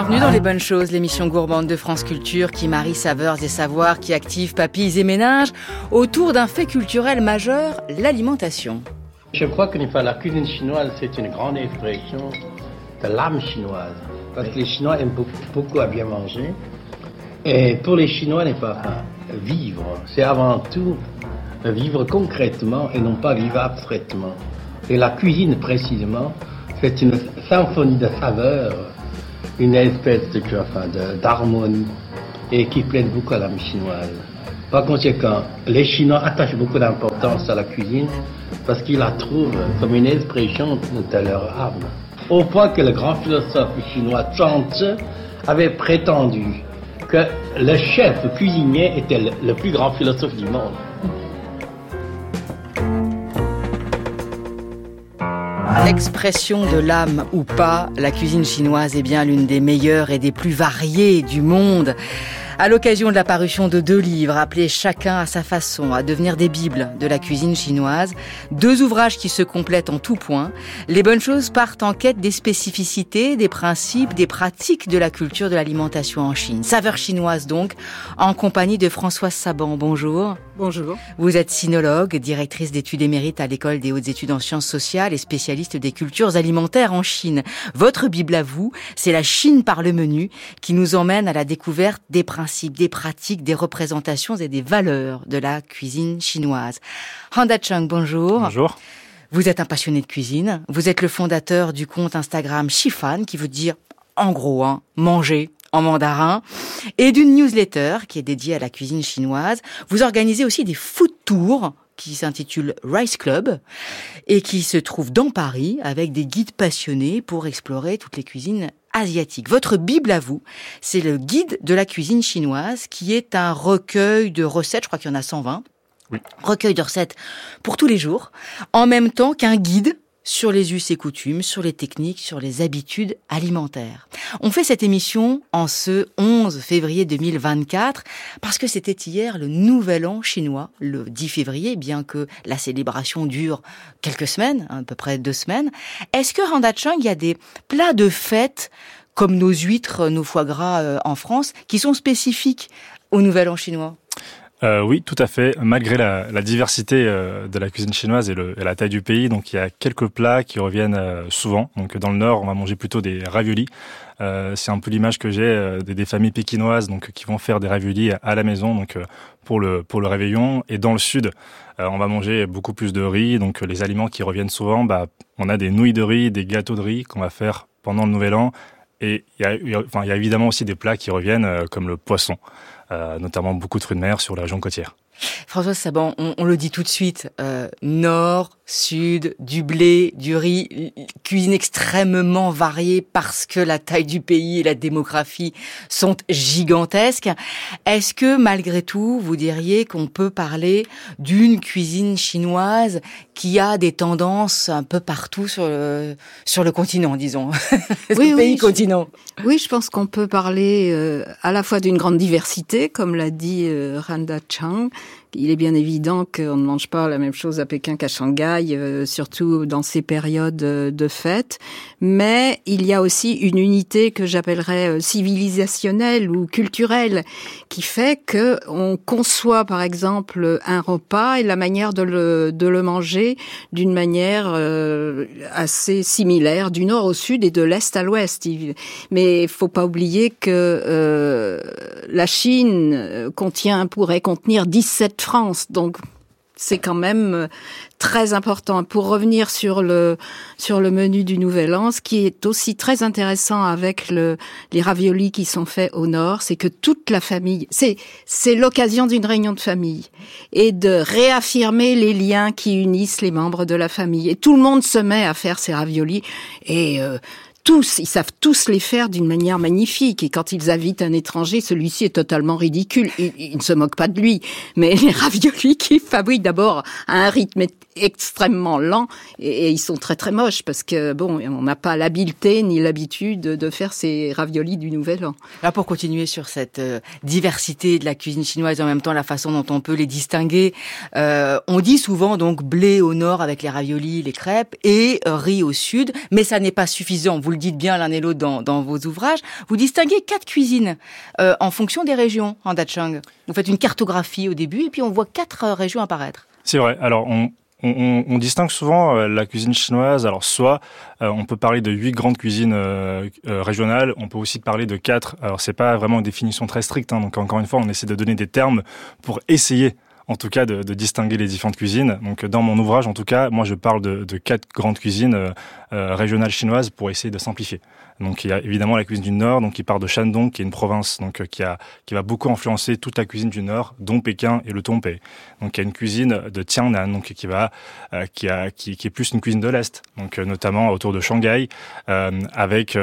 Bienvenue dans Les Bonnes Choses, l'émission gourmande de France Culture qui marie saveurs et savoirs, qui active papilles et ménages autour d'un fait culturel majeur, l'alimentation. Je crois que la cuisine chinoise, c'est une grande expression de l'âme chinoise. Parce que les Chinois aiment beaucoup, beaucoup à bien manger. Et pour les Chinois, n'est pas vivre. C'est avant tout vivre concrètement et non pas vivre abstraitement. Et la cuisine, précisément, c'est une symphonie de saveurs une espèce de, d'harmonie et qui plaît beaucoup à la chinoise. Par conséquent, les Chinois attachent beaucoup d'importance à la cuisine parce qu'ils la trouvent comme une expression de leur âme. Au point que le grand philosophe chinois Zhuangzi avait prétendu que le chef cuisinier était le plus grand philosophe du monde. Expression de l'âme ou pas, la cuisine chinoise est bien l'une des meilleures et des plus variées du monde. À l'occasion de la parution de deux livres appelés chacun à sa façon à devenir des bibles de la cuisine chinoise, deux ouvrages qui se complètent en tout point, les bonnes choses partent en quête des spécificités, des principes, des pratiques de la culture de l'alimentation en Chine. Saveur chinoise donc, en compagnie de Françoise Saban. Bonjour. Bonjour. Vous êtes sinologue, directrice d'études émérites à l'école des hautes études en sciences sociales et spécialiste des cultures alimentaires en Chine. Votre Bible à vous, c'est la Chine par le menu qui nous emmène à la découverte des principes, des pratiques, des représentations et des valeurs de la cuisine chinoise. Handa Chung, bonjour. Bonjour. Vous êtes un passionné de cuisine. Vous êtes le fondateur du compte Instagram Shifan qui veut dire en gros, hein, manger en mandarin, et d'une newsletter qui est dédiée à la cuisine chinoise. Vous organisez aussi des food tours qui s'intitulent Rice Club et qui se trouvent dans Paris avec des guides passionnés pour explorer toutes les cuisines asiatiques. Votre Bible à vous, c'est le guide de la cuisine chinoise qui est un recueil de recettes, je crois qu'il y en a 120. Oui. Recueil de recettes pour tous les jours, en même temps qu'un guide sur les us et coutumes, sur les techniques, sur les habitudes alimentaires. On fait cette émission en ce 11 février 2024 parce que c'était hier le nouvel an chinois, le 10 février, bien que la célébration dure quelques semaines, à peu près deux semaines. Est-ce que Randachang, il y a des plats de fête comme nos huîtres, nos foie gras euh, en France, qui sont spécifiques au nouvel an chinois? Euh, oui, tout à fait. Malgré la, la diversité euh, de la cuisine chinoise et, le, et, la taille du pays, donc il y a quelques plats qui reviennent euh, souvent. Donc dans le nord, on va manger plutôt des raviolis. Euh, c'est un peu l'image que j'ai des, des, familles pékinoises donc qui vont faire des raviolis à la maison donc pour le pour le réveillon. Et dans le sud, on va manger beaucoup plus de riz. Donc les aliments qui reviennent souvent, bah, on a des nouilles de riz, des gâteaux de riz qu'on va faire pendant le Nouvel An. Et il y a, enfin, il y a évidemment aussi des plats qui reviennent comme le poisson. Euh, notamment beaucoup de fruits de mer sur la région côtière. François Saban, on, on, le dit tout de suite, euh, nord, sud, du blé, du riz, cuisine extrêmement variée parce que la taille du pays et la démographie sont gigantesques. Est-ce que malgré tout, vous diriez qu'on peut parler d'une cuisine chinoise qui a des tendances un peu partout sur le, sur le continent, disons, oui, le pays continent Oui, je pense qu'on peut parler euh, à la fois d'une grande diversité, comme l'a dit euh, Randa Chang, il est bien évident qu'on ne mange pas la même chose à Pékin qu'à Shanghai, euh, surtout dans ces périodes euh, de fête. Mais il y a aussi une unité que j'appellerais euh, civilisationnelle ou culturelle, qui fait que on conçoit, par exemple, un repas et la manière de le, de le manger d'une manière assez similaire du nord au sud et de l'est à l'ouest. Mais faut pas oublier que la Chine contient, pourrait contenir 17 France. Donc c'est quand même euh, très important. Pour revenir sur le sur le menu du Nouvel An, ce qui est aussi très intéressant avec le, les raviolis qui sont faits au nord, c'est que toute la famille, c'est c'est l'occasion d'une réunion de famille et de réaffirmer les liens qui unissent les membres de la famille. Et tout le monde se met à faire ces raviolis et euh, tous, ils savent tous les faire d'une manière magnifique. Et quand ils invitent un étranger, celui-ci est totalement ridicule. Ils, ne se moquent pas de lui. Mais les raviolis qu'ils fabriquent d'abord à un rythme extrêmement lent et, ils sont très très moches parce que bon, on n'a pas l'habileté ni l'habitude de faire ces raviolis du Nouvel An. Là, pour continuer sur cette euh, diversité de la cuisine chinoise, et en même temps la façon dont on peut les distinguer, euh, on dit souvent donc blé au nord avec les raviolis, les crêpes et riz au sud, mais ça n'est pas suffisant. Dites bien l'un et l'autre dans, vos ouvrages. Vous distinguez quatre cuisines euh, en fonction des régions en Dachang. Vous faites une cartographie au début et puis on voit quatre euh, régions apparaître. C'est vrai. Alors, on, distingue souvent euh, la cuisine chinoise. Alors, soit on peut parler de huit grandes cuisines régionales, on peut aussi parler de quatre. Alors, c'est pas vraiment une définition très stricte. Hein, donc, encore une fois, on essaie de donner des termes pour essayer en tout cas de, distinguer les différentes cuisines. Donc dans mon ouvrage, en tout cas, moi je parle de, quatre grandes cuisines euh, régionales chinoises pour essayer de simplifier. Donc il y a évidemment la cuisine du Nord, donc qui part de Shandong, qui est une province donc qui a qui va beaucoup influencer toute la cuisine du Nord, dont Pékin et le Tongpei. Donc il y a une cuisine de Tiangnan, donc qui va euh, qui a qui, qui, est plus une cuisine de l'est, donc euh, notamment autour de Shanghai, euh, avec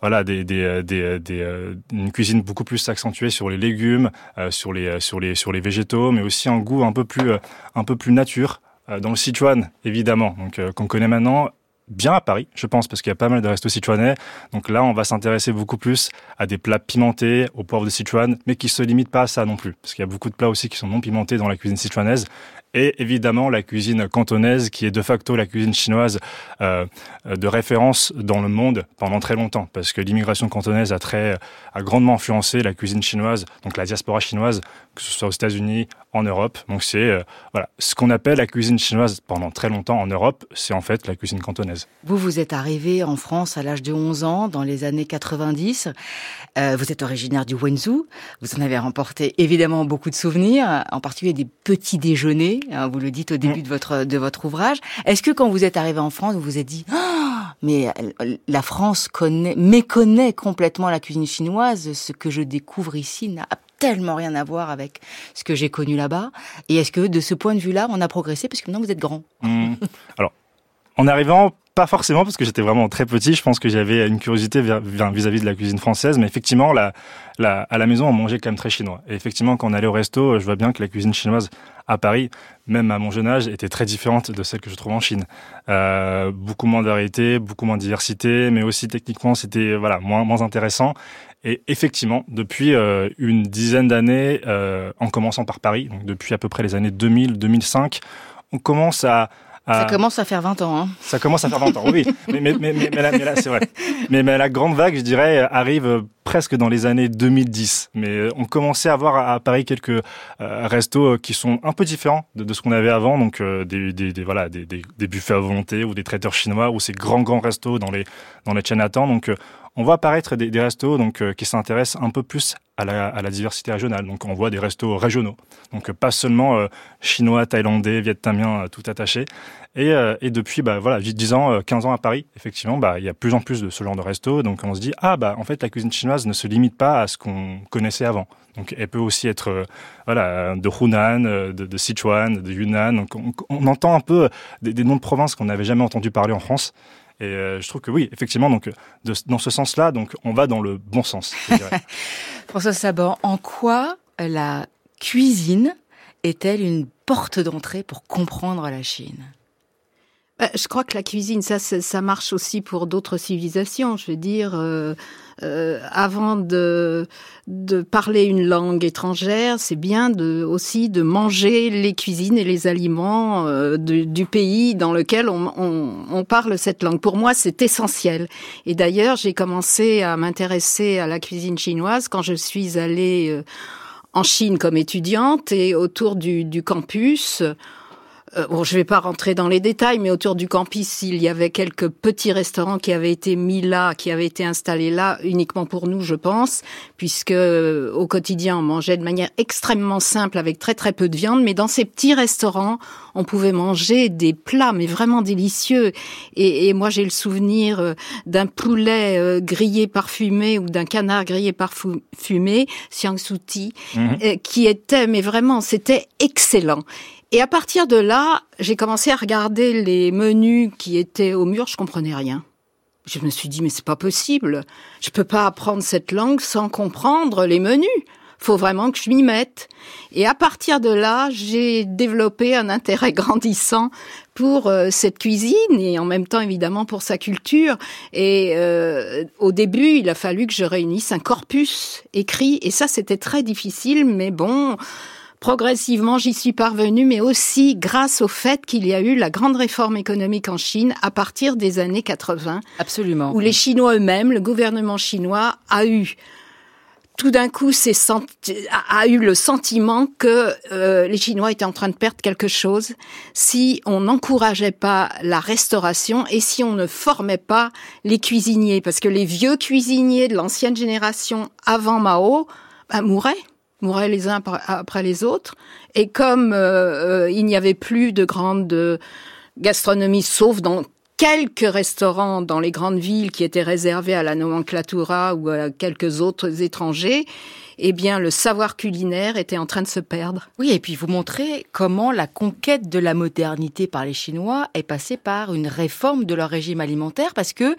voilà des des, des, des une cuisine beaucoup plus accentuée sur les légumes, sur les sur les sur les végétaux, mais aussi un goût un peu plus un peu plus nature dans le Sichuan, évidemment, donc qu'on connaît maintenant, bien à Paris, je pense, parce qu'il y a pas mal de restos sichuanais. Donc là, on va s'intéresser beaucoup plus à des plats pimentés, au poivre de Sichuan, mais qui se limitent pas à ça non plus, parce qu'il y a beaucoup de plats aussi qui sont non pimentés dans la cuisine sichuanaise et évidemment la cuisine cantonaise qui est de facto la cuisine chinoise euh, de référence dans le monde pendant très longtemps. Parce que l'immigration cantonaise a très a grandement influencé la cuisine chinoise donc la diaspora chinoise que ce soit aux États-Unis en Europe. Donc c'est euh, voilà. Ce qu'on appelle la cuisine chinoise pendant très longtemps en Europe c'est en fait la cuisine cantonaise. Vous vous êtes arrivé en France à l'âge de 11 ans dans les années 90 euh, vous êtes originaire du Wenzhou vous en avez remporté évidemment beaucoup de souvenirs en particulier des petits déjeuners Hein, vous le dites au début de votre de votre ouvrage. Est-ce que quand vous êtes arrivé en France, vous vous êtes dit oh, mais la France connaît méconnaît complètement la cuisine chinoise, ce que je découvre ici n'a tellement rien à voir avec ce que j'ai connu là-bas. Et est-ce que de ce point de vue-là, on a progressé parce que maintenant vous êtes grand? Mmh. Alors, en arrivant, pas forcément parce que j'étais vraiment très petit. Je pense que j'avais une curiosité vis-à-vis de la cuisine française, mais effectivement, la, la, à la maison, on mangeait quand même très chinois. Et effectivement, quand on allait au resto, je vois bien que la cuisine chinoise à Paris, même à mon jeune âge, était très différente de celle que je trouve en Chine. Euh, beaucoup moins de variété, beaucoup moins de diversité, mais aussi techniquement, c'était voilà moins, moins intéressant. Et effectivement, depuis euh, une dizaine d'années, euh, en commençant par Paris, donc depuis à peu près les années 2000-2005, on commence à ça euh, commence à faire 20 ans. Hein. Ça commence à faire 20 ans, oui. mais, mais, là c'est vrai. Mais, la grande vague, je dirais, arrive presque dans les années 2010. Mais on commençait à avoir à Paris quelques euh, restos qui sont un peu différents de, de ce qu'on avait avant. Donc euh, des, des, des, voilà, des, des, des, buffets à volonté ou des traiteurs chinois ou ces grands, grands restos dans les, dans les Chinatown. Donc on voit apparaître des, restos donc euh, qui s'intéressent un peu plus à la, diversité régionale. Donc on voit des restos régionaux, donc pas seulement euh, chinois, thaïlandais, vietnamiens, euh, tout attaché. Et, depuis bah voilà 10 ans, 15 ans à Paris, effectivement, bah il y a plus en plus de ce genre de restos. Donc on se dit ah bah en fait la cuisine chinoise ne se limite pas à ce qu'on connaissait avant. Donc elle peut aussi être voilà de Hunan, de, Sichuan, de Yunnan. Donc on, on entend un peu des, des noms de provinces qu'on n'avait jamais entendu parler en France. Et euh, je trouve que oui, effectivement, donc de, dans ce sens-là, donc on va dans le bon sens. François Saban, en quoi la cuisine est-elle une porte d'entrée pour comprendre la Chine? Bah, je crois que la cuisine, ça, ça marche aussi pour d'autres civilisations. Je veux dire, euh, euh, avant de, de parler une langue étrangère, c'est bien de, aussi de manger les cuisines et les aliments euh, du, pays dans lequel on, on, on, parle cette langue. Pour moi, c'est essentiel. Et d'ailleurs, j'ai commencé à m'intéresser à la cuisine chinoise quand je suis allée euh, en Chine comme étudiante et autour du, du campus. Euh, bon, je ne vais pas rentrer dans les détails, mais autour du campus, il y avait quelques petits restaurants qui avaient été mis là, qui avaient été installés là, uniquement pour nous, je pense, puisque euh, au quotidien, on mangeait de manière extrêmement simple, avec très très peu de viande, mais dans ces petits restaurants, on pouvait manger des plats, mais vraiment délicieux. Et, et moi, j'ai le souvenir euh, d'un poulet grillé parfumé ou d'un canard grillé parfumé, siang souti, mmh. qui était, mais vraiment, c'était excellent. Et à partir de là, j'ai commencé à regarder les menus qui étaient au mur, je comprenais rien. Je me suis dit, mais c'est pas possible. Je peux pas apprendre cette langue sans comprendre les menus. Faut vraiment que je m'y mette. Et à partir de là, j'ai développé un intérêt grandissant pour euh, cette cuisine et en même temps évidemment pour sa culture. Et euh, au début, il a fallu que je réunisse un corpus écrit et ça c'était très difficile, mais bon, progressivement, j'y suis parvenue, mais aussi grâce au fait qu'il y a eu la grande réforme économique en Chine à partir des années 80. Absolument. Où les Chinois eux-mêmes, le gouvernement chinois a eu tout d'un coup a eu le sentiment que euh, les Chinois étaient en train de perdre quelque chose si on n'encourageait pas la restauration et si on ne formait pas les cuisiniers. Parce que les vieux cuisiniers de l'ancienne génération avant Mao bah, mouraient mouraient les uns après les autres. Et comme euh, euh, il n'y avait plus de grande gastronomie, sauf dans quelques restaurants dans les grandes villes qui étaient réservés à la nomenclatura ou à quelques autres étrangers, eh bien, le savoir culinaire était en train de se perdre. Oui, et puis vous montrez comment la conquête de la modernité par les Chinois est passée par une réforme de leur régime alimentaire, parce que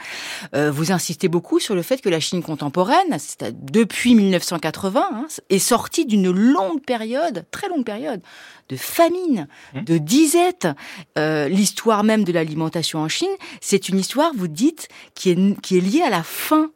euh, vous insistez beaucoup sur le fait que la Chine contemporaine, depuis 1980, hein, est sortie d'une longue période, très longue période, de famine, mmh. de disette. Euh, l'histoire même de l'alimentation en Chine, c'est une histoire, vous dites, qui est, qui est liée à la faim.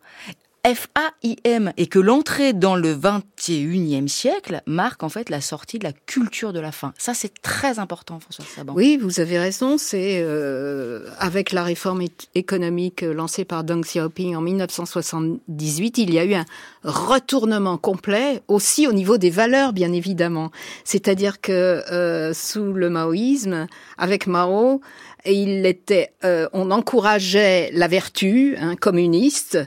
F-A-I-M, et que l'entrée dans le 21e siècle marque en fait la sortie de la culture de la faim. Ça, c'est très important, François Saban. Oui, vous avez raison. C'est euh, avec la réforme économique lancée par Deng Xiaoping en 1978, il y a eu un retournement complet, aussi au niveau des valeurs, bien évidemment. C'est-à-dire que euh, sous le maoïsme, avec Mao, il était, euh, on encourageait la vertu hein, communiste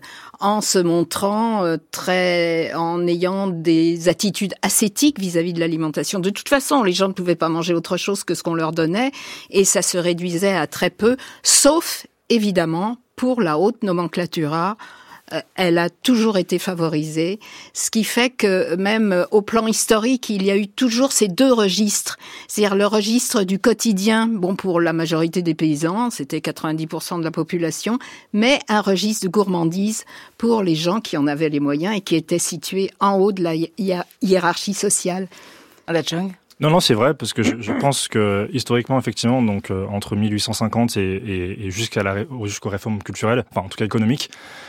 en se montrant euh, très, en ayant des attitudes ascétiques vis-à-vis de l'alimentation. De toute façon, les gens ne pouvaient pas manger autre chose que ce qu'on leur donnait, et ça se réduisait à très peu, sauf évidemment pour la haute nomenclatura elle a toujours été favorisée, ce qui fait que même euh, au plan historique, il y a eu toujours ces deux registres, c'est-à-dire le registre du quotidien, bon pour la majorité des paysans, c'était 90% de la population, mais un registre de gourmandise pour les gens qui en avaient les moyens et qui étaient situés en haut de la hiérarchie sociale. La Chung non, non, c'est vrai, parce que je, pense que historiquement, effectivement, donc euh, entre 1850 et, et jusqu'à la jusqu'aux réformes culturelles, enfin en tout cas économiques, euh,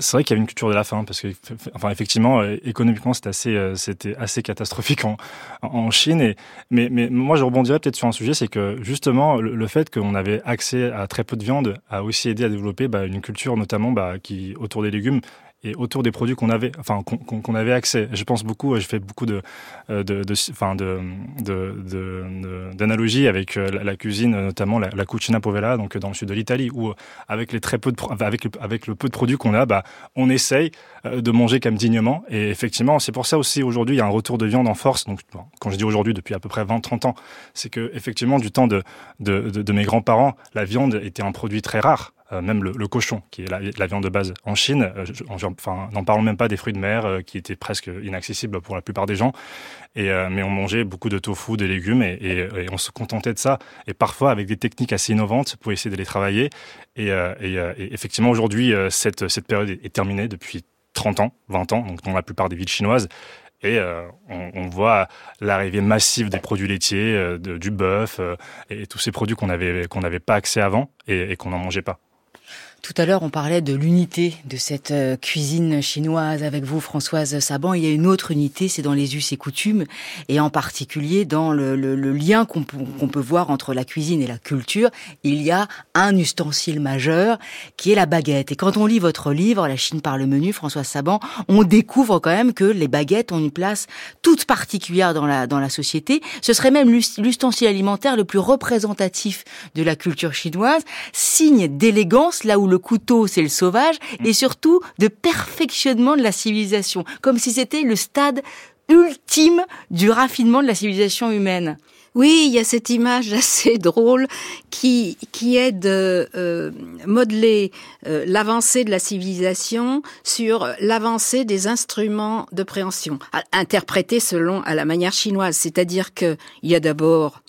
c'est vrai qu'il y avait une culture de la faim parce que, enfin, effectivement, euh, économiquement, c'était assez, euh, c'était assez catastrophique en, en Chine. Mais, mais moi, je rebondirais peut-être sur un sujet, c'est que justement, le, fait qu'on avait accès à très peu de viande a aussi aidé à développer bah, une culture, notamment, bah, qui autour des légumes et autour des produits qu'on avait, enfin qu'on avait accès. Je pense beaucoup, je fais beaucoup de, euh, de, de, enfin de, d'analogies avec euh, la, cuisine, notamment la, cucina povera, donc dans le sud de l'Italie, où avec les très peu de, avec le, avec le peu de produits qu'on a, bah, on essaye euh, de manger comme dignement. Et effectivement, c'est pour ça aussi aujourd'hui il y a un retour de viande en force. Donc quand je dis aujourd'hui, depuis à peu près 20-30 ans, c'est que effectivement du temps de, de, de mes grands-parents, la viande était un produit très rare. Euh, même le, cochon, qui est la, viande de base en Chine. Euh, enfin, n'en parlons même pas des fruits de mer, euh, qui étaient presque inaccessibles pour la plupart des gens. Et, mais on mangeait beaucoup de tofu, des légumes, et, on se contentait de ça. Et parfois avec des techniques assez innovantes pour essayer de les travailler. Et, effectivement, aujourd'hui, cette, cette période est terminée depuis 30 ans, 20 ans, donc dans la plupart des villes chinoises. Et on, on, voit l'arrivée massive des produits laitiers, du bœuf et tous ces produits qu'on avait qu'on n'avait pas accès avant et, et qu'on n'en mangeait pas. Tout à l'heure, on parlait de l'unité de cette euh, cuisine chinoise avec vous, Françoise Saban. Il y a une autre unité, c'est dans les us et coutumes, et en particulier dans le, lien qu'on peut voir entre la cuisine et la culture. Il y a un ustensile majeur qui est la baguette. Et quand on lit votre livre, La Chine par le menu, Françoise Saban, on découvre quand même que les baguettes ont une place toute particulière dans la, dans la société. Ce serait même l'ustensile alimentaire le plus représentatif de la culture chinoise, signe d'élégance là où le couteau, c'est le sauvage, mm. et surtout de perfectionnement de la civilisation, comme si c'était le stade ultime du raffinement de la civilisation humaine. Oui, il y a cette image assez drôle qui qui est de euh, modeler euh, l'avancée de la civilisation sur l'avancée des instruments de préhension, interprétés selon à la manière chinoise, c'est-à-dire que il y a d'abord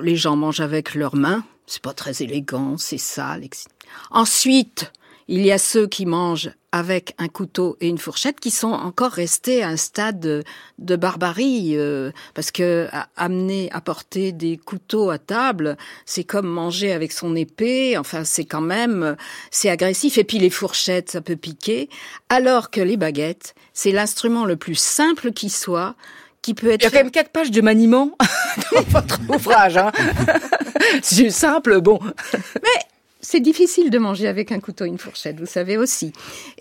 les gens mangent avec leurs mains, c'est pas très élégant, c'est sale, etc. Ensuite, Il y a ceux qui mangent avec un couteau et une fourchette qui sont encore restés à un stade de, barbarie euh, parce que amener apporter des couteaux à table c'est comme manger avec son épée enfin c'est quand même c'est agressif et puis les fourchettes ça peut piquer alors que les baguettes c'est l'instrument le plus simple qui soit qui peut être il y a quand même quatre pages de maniement dans votre ouvrage hein. c'est simple bon mais c'est difficile de manger avec un couteau et une fourchette, vous savez aussi.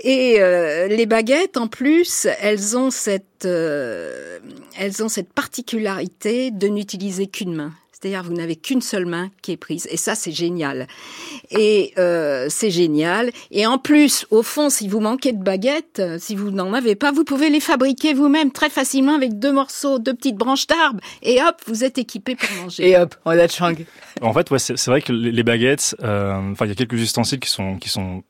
Et euh, les baguettes, en plus, elles ont cette, euh, elles ont cette particularité de n'utiliser qu'une main. C'est-à-dire vous n'avez qu'une seule main qui est prise. Et ça, c'est génial. Et euh, c'est génial. Et en plus, au fond, si vous manquez de baguettes, euh, si vous n'en avez pas, vous pouvez les fabriquer vous-même très facilement avec deux morceaux, deux petites branches d'arbre. Et hop, vous êtes équipé pour manger. Et hop, on a de chang. En fait, ouais, c'est vrai que les baguettes, euh, enfin, il y a quelques ustensiles qui sont qui sont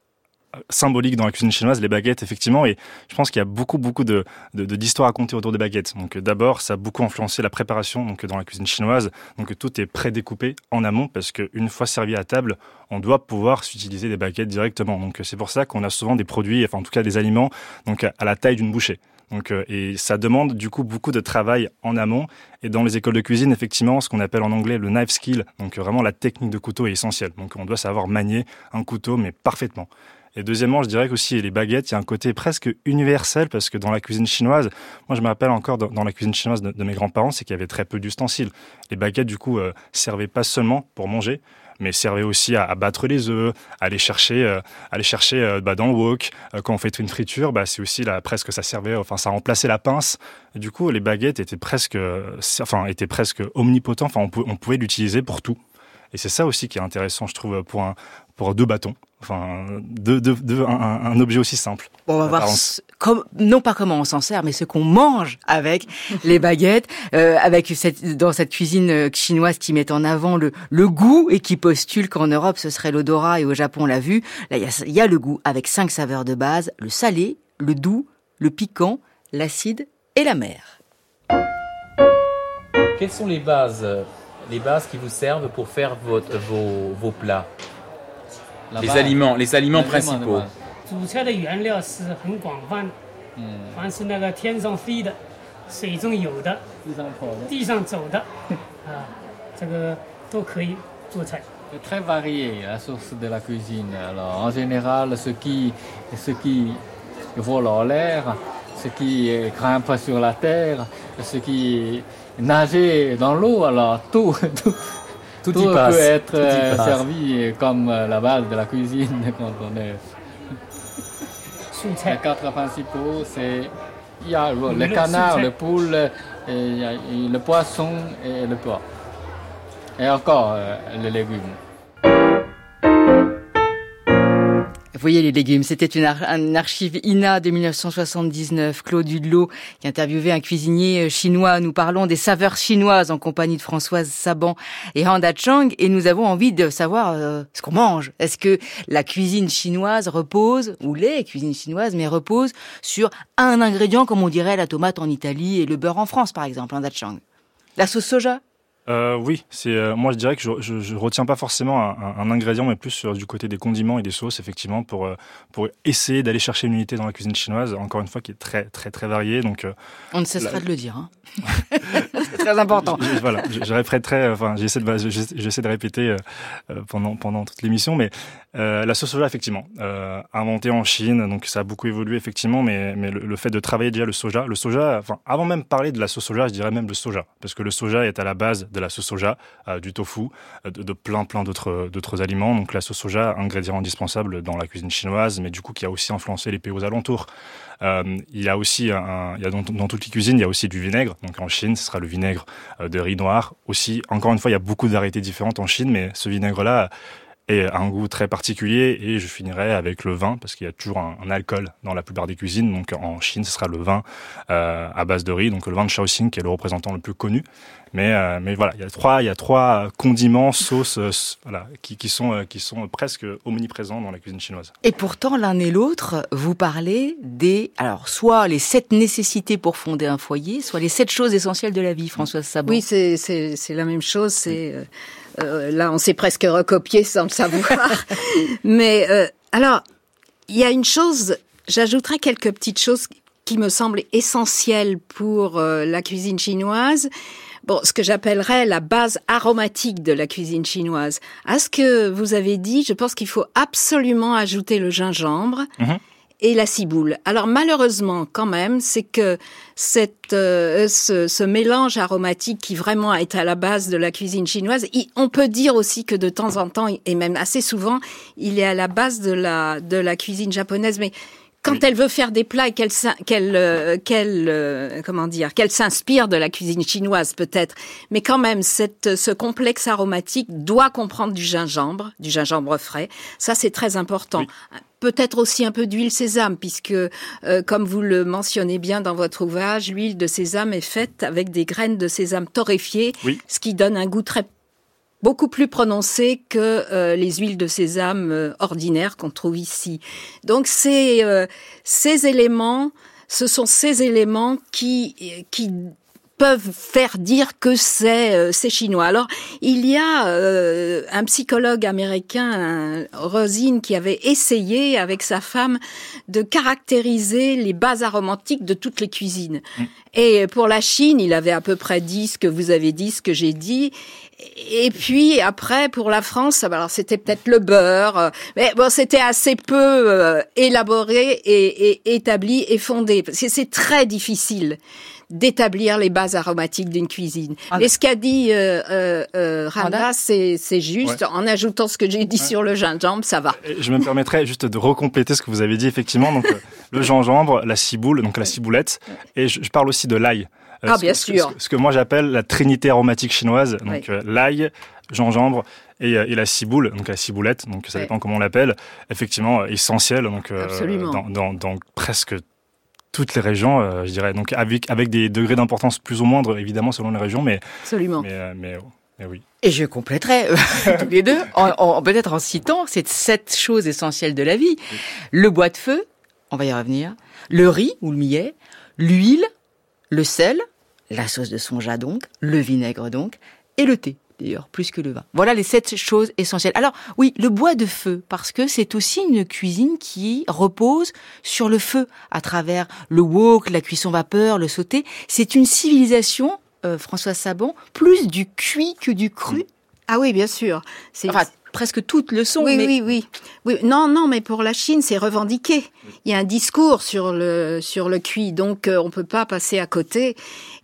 symbolique dans la cuisine chinoise, les baguettes, effectivement. Et je pense qu'il y a beaucoup, beaucoup de, d'histoires à compter autour des baguettes. Donc, d'abord, ça a beaucoup influencé la préparation donc, dans la cuisine chinoise. Donc, tout est prédécoupé en amont parce qu'une fois servi à table, on doit pouvoir s'utiliser des baguettes directement. Donc, c'est pour ça qu'on a souvent des produits, enfin, en tout cas, des aliments, donc, à la taille d'une bouchée. Donc, euh, et ça demande du coup beaucoup de travail en amont. Et dans les écoles de cuisine, effectivement, ce qu'on appelle en anglais le knife skill, donc vraiment la technique de couteau est essentielle. Donc on doit savoir manier un couteau, mais parfaitement. Et deuxièmement, je dirais qu'aussi les baguettes, il y a un côté presque universel parce que dans la cuisine chinoise, moi je me rappelle encore dans la cuisine chinoise de, mes grands-parents, c'est qu'il y avait très peu d'ustensiles. Les baguettes, du coup, euh, servaient pas seulement pour manger, mais servaient aussi à, battre les œufs, à aller chercher, euh, aller chercher euh, bah, dans le wok. quand on fait une friture, bah, c'est aussi là presque ça servait, enfin ça remplaçait la pince. du coup, les baguettes étaient presque, enfin étaient presque omnipotents. Enfin, on pouvait l'utiliser pour tout. Et c'est ça aussi qui est intéressant, je trouve, pour un, pour deux bâtons. Enfin, un, objet aussi simple. Bon, on va voir comme, non pas comment on s'en sert, mais ce qu'on mange avec les baguettes, euh, avec cette, dans cette cuisine euh, chinoise qui met en avant le, le goût et qui postule qu'en Europe ce serait l'odorat et au Japon on l'a vu. Là, il y a, y a le goût avec cinq saveurs de base le salé, le doux, le piquant, l'acide et la mer. Quelles sont les bases, les bases qui vous servent pour faire votre, vos, vos plats les aliments, les aliments principaux. 主菜的原料是很广泛，嗯，凡是那个天上飞的、水中游的、地上跑的、地上走的，啊，这个都可以做菜。Très varié la source de la cuisine. Alors, en général, ce qui, ce qui vole en l'air, ce qui grimpe sur la terre, ce qui nage dans l'eau, alors tout, tout, tout, peut être euh, servi comme euh, la base de la cuisine quand on est. Les quatre principaux, c'est il y a le canard, le poule, le poisson et le pois. Et encore euh, les légumes. Voyez les légumes. C'était une, archive INA de 1979. Claude Hudelot qui interviewait un cuisinier euh, chinois. Nous parlons des saveurs chinoises en compagnie de Françoise Saban et Handa Chang. Et nous avons envie de savoir euh, ce qu'on mange. Est-ce que la cuisine chinoise repose, ou les cuisines chinoises, mais repose sur un ingrédient comme on dirait la tomate en Italie et le beurre en France, par exemple, Handa Chang? La sauce soja? Euh, oui, c'est euh, moi je dirais que je, je, je retiens pas forcément un, un, ingrédient, mais plus sur, du côté des condiments et des sauces, effectivement, pour euh, pour essayer d'aller chercher une unité dans la cuisine chinoise, encore une fois, qui est très très très variée. Donc euh, on ne cessera de le dire. Hein. très important. Je, voilà, je, répéterai, enfin j'essaie de j'essaie de répéter pendant pendant toute l'émission, mais la sauce soja effectivement inventée en Chine, donc ça a beaucoup évolué effectivement, mais mais le, fait de travailler déjà le soja, le soja, enfin avant même parler de la sauce soja, je dirais même le soja, parce que le soja est à la base de la sauce soja, euh, du tofu, euh, de, plein plein d'autres d'autres aliments. Donc la sauce soja, ingrédient indispensable dans la cuisine chinoise, mais du coup qui a aussi influencé les pays aux alentours. Euh, il y a aussi, un, a dans, toutes les cuisines, il y a aussi du vinaigre. Donc en Chine, ce sera le vinaigre de riz noir. Aussi, encore une fois, il y a beaucoup de variétés différentes en Chine, mais ce vinaigre-là et un goût très particulier. Et je finirai avec le vin, parce qu'il y a toujours un, alcool dans la plupart des cuisines. Donc en Chine, ce sera le vin euh, à base de riz, donc le vin de Shaoxing, qui est le représentant le plus connu. Mais, euh, mais voilà, il y a trois, il y a trois condiments, sauces, euh, voilà, qui, qui sont, euh, qui sont presque omniprésents dans la cuisine chinoise. Et pourtant, l'un et l'autre, vous parlez des, alors, soit les sept nécessités pour fonder un foyer, soit les sept choses essentielles de la vie, Françoise Sabon. Oui, c'est, c'est, c'est la même chose. C'est, euh, là, on s'est presque recopié sans le savoir. Mais, alors, il y a une chose, j'ajouterai quelques petites choses qui me semblent essentielles pour euh, la cuisine chinoise. Bon, ce que j'appellerais la base aromatique de la cuisine chinoise. À ce que vous avez dit, je pense qu'il faut absolument ajouter le gingembre. Mhm. Et la ciboule. Alors malheureusement, quand même, c'est que cette, euh, ce, ce, mélange aromatique qui vraiment est à la base de la cuisine chinoise, on peut dire aussi que de temps en temps, et même assez souvent, il est à la base de la, de la cuisine japonaise. Mais quand elle veut faire des plats et qu'elle qu'elle euh, qu'elle euh, comment dire qu'elle s'inspire de la cuisine chinoise peut-être mais quand même cette ce complexe aromatique doit comprendre du gingembre du gingembre frais ça c'est très important oui. Peut-être aussi un peu d'huile sésame, puisque, euh, comme vous le mentionnez bien dans votre ouvrage, l'huile de sésame est faite avec des graines de sésame torréfiées, oui. ce qui donne un goût très beaucoup plus prononcé que euh, les huiles de sésame euh, ordinaires qu'on trouve ici. Donc c'est euh, ces éléments, ce sont ces éléments qui qui peuvent faire dire que c'est euh, c'est chinois. Alors il y a euh, un psychologue américain, Rosine, qui avait essayé avec sa femme de caractériser les bases aromatiques de toutes les cuisines. Mm. Et pour la Chine, il avait à peu près dit ce que vous avez dit, ce que j'ai dit. Et puis après, pour la France, alors c'était peut-être le beurre, mais bon, c'était assez peu euh, élaboré et, et établi et fondé. Parce que c'est très difficile d'établir les bases aromatiques d'une cuisine. Ah, Et ce qu'a dit euh, euh, euh, Randa, c'est juste. Ouais. En ajoutant ce que j'ai dit ouais. sur le gingembre, ça va. Je me permettrai juste de recompléter ce que vous avez dit effectivement. Donc le gingembre, la ciboule, donc la ciboulette, et je, je parle aussi de l'ail. Ah, bien ce, sûr. Ce, ce, que moi j'appelle la trinité aromatique chinoise. Donc ouais. l'ail, gingembre et, et, la ciboule, donc la ciboulette, donc ça dépend comment on l'appelle, effectivement essentiel donc dans, dans, dans, presque toutes les régions, euh, je dirais. Donc avec avec des degrés d'importance plus ou moindres, évidemment selon les régions, mais absolument. Mais, euh, mais, mais oui. Et je compléterai tous les deux, en, en peut-être en citant ces sept choses essentielles de la vie oui. le bois de feu, on va y revenir, le riz ou le millet, l'huile, le sel, la sauce de soja donc, le vinaigre donc, et le thé d'ailleurs, plus que le vin. Voilà les sept choses essentielles. Alors oui, le bois de feu, parce que c'est aussi une cuisine qui repose sur le feu, à travers le wok, la cuisson vapeur, le sauté. C'est une civilisation, euh, François Sabon, plus du cuit que du cru. Ah oui, bien sûr. Enfin, presque toutes le sont. Oui, mais... oui, oui, oui. Non, non, mais pour la Chine, c'est revendiqué. Il y a un discours sur le sur le cuit, donc euh, on peut pas passer à côté.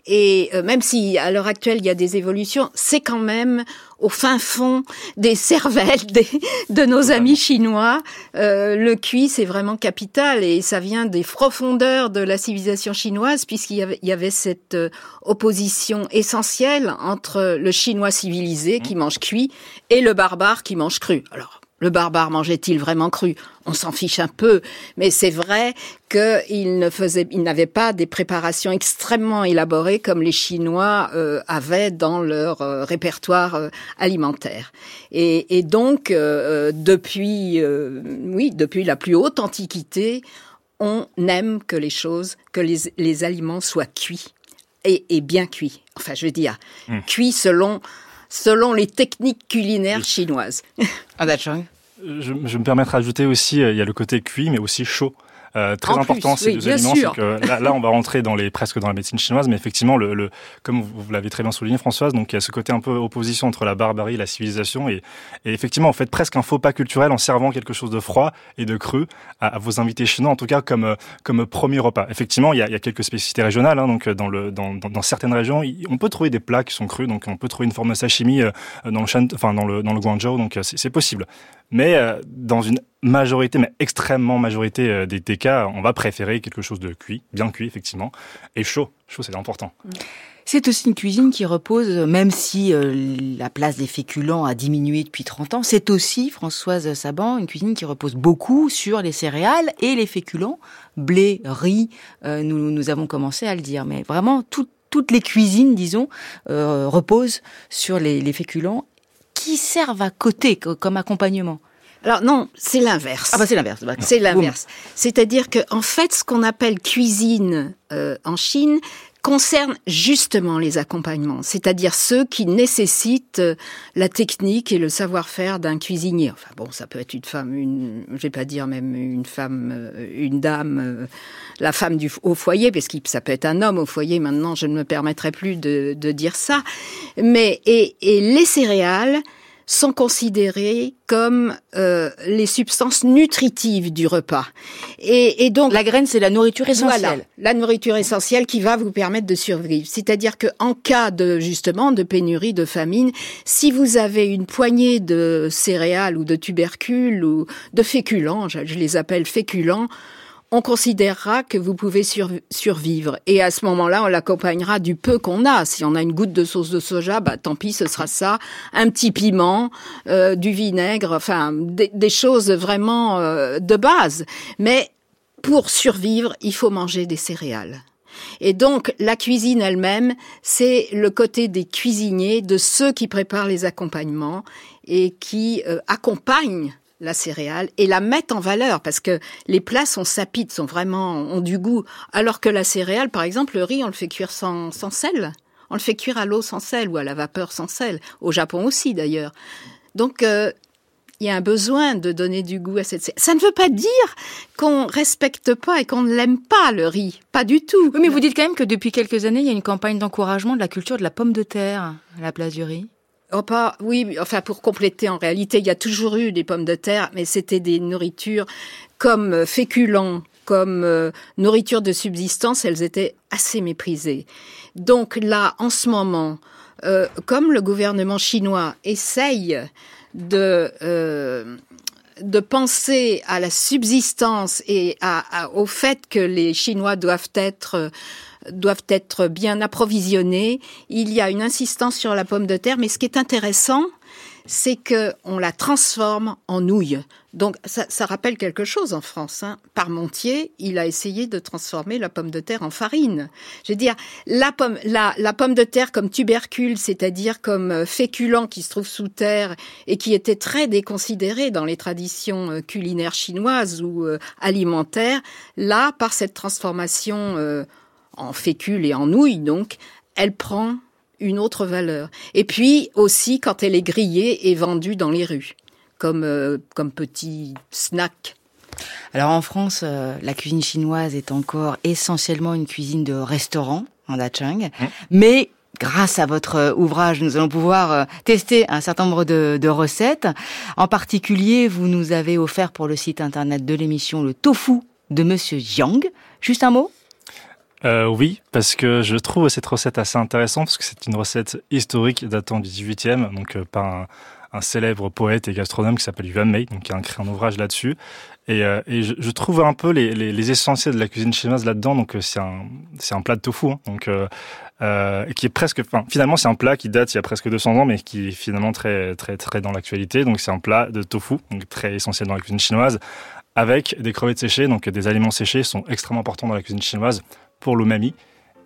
Et euh, même si à l'heure actuelle il y a des évolutions, c'est quand même au fin fond des cervelles des, de nos amis chinois. Euh, le cuit, c'est vraiment capital et ça vient des profondeurs de la civilisation chinoise puisqu'il y avait, il y avait cette euh, opposition essentielle entre le chinois civilisé qui mange cuit et le barbare qui mange cru. Alors, le barbare mangeait-il vraiment cru? On s'en fiche un peu, mais c'est vrai qu'il ne faisait, il n'avait pas des préparations extrêmement élaborées comme les Chinois euh, avaient dans leur euh, répertoire euh, alimentaire. Et, et donc, depuis, oui, depuis la plus haute antiquité, on aime que les choses, que les, les aliments soient cuits et, et, bien cuits. Enfin, je veux dire, mmh. cuits selon selon les techniques culinaires chinoises. je, je me permettrai d'ajouter aussi, il y a le côté cuit, mais aussi chaud. Euh, très en important ces oui, deux c'est que là, là, on va rentrer dans les presque dans la médecine chinoise, mais effectivement, le, le comme vous, l'avez très bien souligné, Françoise, donc il y a ce côté un peu opposition entre la barbarie et la civilisation, et, et effectivement, on fait presque un faux pas culturel en servant quelque chose de froid et de cru à, à vos invités chinois, en tout cas comme comme premier repas. Effectivement, il y a, il y a quelques spécificités régionales, hein, donc dans le dans, dans, dans, certaines régions, on peut trouver des plats qui sont crus, donc on peut trouver une forme de sashimi euh, dans le enfin dans le dans le Guangzhou, donc c'est possible. Mais euh, dans une majorité, mais extrêmement majorité euh, des, des, cas, on va préférer quelque chose de cuit, bien cuit effectivement, et chaud. Chaud, c'est important. C'est aussi une cuisine qui repose, même si euh, la place des féculents a diminué depuis 30 ans, c'est aussi, Françoise Saban, une cuisine qui repose beaucoup sur les céréales et les féculents, blé, riz, euh, nous, nous avons commencé à le dire, mais vraiment tout, toutes les cuisines, disons, euh, reposent sur les, les féculents qui servent à côté comme accompagnement. Alors non, c'est l'inverse. Ah bah c'est l'inverse. C'est l'inverse. C'est-à-dire que en fait, ce qu'on appelle cuisine euh, en Chine concerne justement les accompagnements, c'est-à-dire ceux qui nécessitent euh, la technique et le savoir-faire d'un cuisinier. Enfin bon, ça peut être une femme, une, je vais pas dire même une femme, euh, une dame, la femme du, au foyer, parce que ça peut être un homme au foyer. Maintenant, je ne me permettrai plus de, de dire ça. Mais et, et les céréales, sont considérées comme euh, les substances nutritives du repas. Et, et donc la graine, c'est la nourriture essentielle. Voilà, la nourriture essentielle qui va vous permettre de survivre. C'est-à-dire que en cas de justement de pénurie, de famine, si vous avez une poignée de céréales ou de tubercules ou de féculents, je les appelle féculents, on considérera que vous pouvez survivre. Et à ce moment-là, on l'accompagnera du peu qu'on a. Si on a une goutte de sauce de soja, bah tant pis, ce sera ça. Un petit piment, euh, du vinaigre, enfin des, choses vraiment euh, de base. Mais pour survivre, il faut manger des céréales. Et donc, la cuisine elle-même, c'est le côté des cuisiniers, de ceux qui préparent les accompagnements et qui euh, accompagnent la céréale et la mettre en valeur parce que les plats sont sapides, sont vraiment ont du goût. Alors que la céréale, par exemple, le riz, on le fait cuire sans, sans sel. On le fait cuire à l'eau sans sel ou à la vapeur sans sel. Au Japon aussi d'ailleurs. Donc euh, il y a un besoin de donner du goût à cette Ça ne veut pas dire qu'on respecte pas et qu'on ne l'aime pas le riz, pas du tout. mais vous dites quand même que depuis quelques années, il y a une campagne d'encouragement de la culture de la pomme de terre à la place du riz. Oh, pas, oui, enfin pour compléter, en réalité, il y a toujours eu des pommes de terre, mais c'était des nourritures comme euh, féculents, comme euh, nourriture de subsistance, elles étaient assez méprisées. Donc là, en ce moment, euh, comme le gouvernement chinois essaye de penser à la subsistance et au fait que les Chinois doivent être doivent être bien approvisionnés. Il y a une insistance sur la pomme de terre, mais ce qui est intéressant, c'est que on la transforme en nouille. Donc ça, ça rappelle quelque chose en France. Hein. Parmentier, il a essayé de transformer la pomme de terre en farine. Je veux dire, la pomme, la, la pomme de terre comme tubercule, c'est-à-dire comme euh, féculent qui se trouve sous terre et qui était très déconsidéré dans les traditions euh, culinaires chinoises ou euh, alimentaires, là, par cette transformation en fécule et en nouille, donc, elle prend une autre valeur. Et puis aussi quand elle est grillée et vendue dans les rues, comme, euh, comme petit snack. Alors en France, euh, la cuisine chinoise est encore essentiellement une cuisine de restaurant en Dachang, mmh. mais grâce à votre euh, ouvrage, nous allons pouvoir tester un certain nombre de, de, recettes. En particulier, vous nous avez offert pour le site internet de l'émission le tofu de Monsieur Jiang. Juste un mot? Euh, Oui, parce que je trouve cette recette assez intéressante, parce que c'est une recette historique datant du 18e, donc euh, par un, célèbre poète et gastronome qui s'appelle Yuan Mei, donc qui a écrit un ouvrage là-dessus. Et, euh, et je, trouve un peu les, les, les, essentiels de la cuisine chinoise là-dedans, donc euh, c'est un, un plat de tofu, hein, donc qui est presque, enfin, finalement c'est un plat qui date il y a presque 200 ans, mais qui est finalement très très très dans l'actualité. Donc c'est un plat de tofu, donc très essentiel dans la cuisine chinoise, avec des crevettes séchées, donc des aliments séchés sont extrêmement importants dans la cuisine chinoise pour l'umami.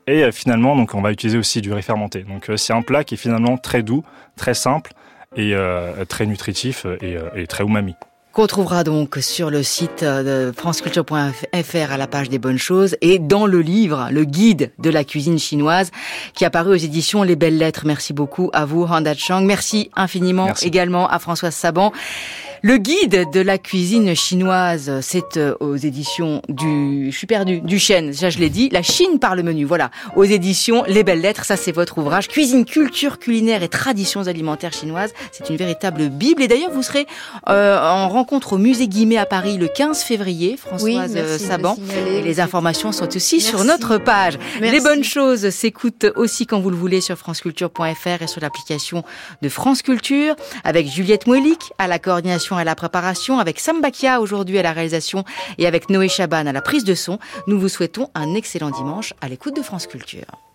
Et euh, finalement, donc, on va utiliser aussi du riz fermenté. Donc, euh, c'est un plat qui est finalement très doux, très simple et euh, très nutritif et, et très umami qu'on trouvera donc sur le site de franceculture.fr à la page des bonnes choses et dans le livre, le guide de la cuisine chinoise qui a paru aux éditions Les Belles Lettres. Merci beaucoup à vous, Handa Chang. Merci infiniment également à Françoise Saban. Le guide de la cuisine chinoise, c'est euh, aux éditions du, je suis perdu, du chêne, ça je l'ai dit, la Chine par le menu, voilà, aux éditions Les Belles Lettres, ça c'est votre ouvrage, Cuisine, culture culinaire et traditions alimentaires chinoises, c'est une véritable bible. Et d'ailleurs vous serez euh, en rencontre au musée Guimet à Paris le 15 février, Françoise euh, Saban, et les informations sont aussi sur notre page. Les bonnes choses s'écoutent aussi quand vous le voulez sur franceculture.fr et sur l'application de France Culture. Avec Juliette Mouelik à la coordination à la préparation, avec Sambakia aujourd'hui à la réalisation et avec Noé Chaban à la prise de son. Nous vous souhaitons un excellent dimanche à l'écoute de France Culture.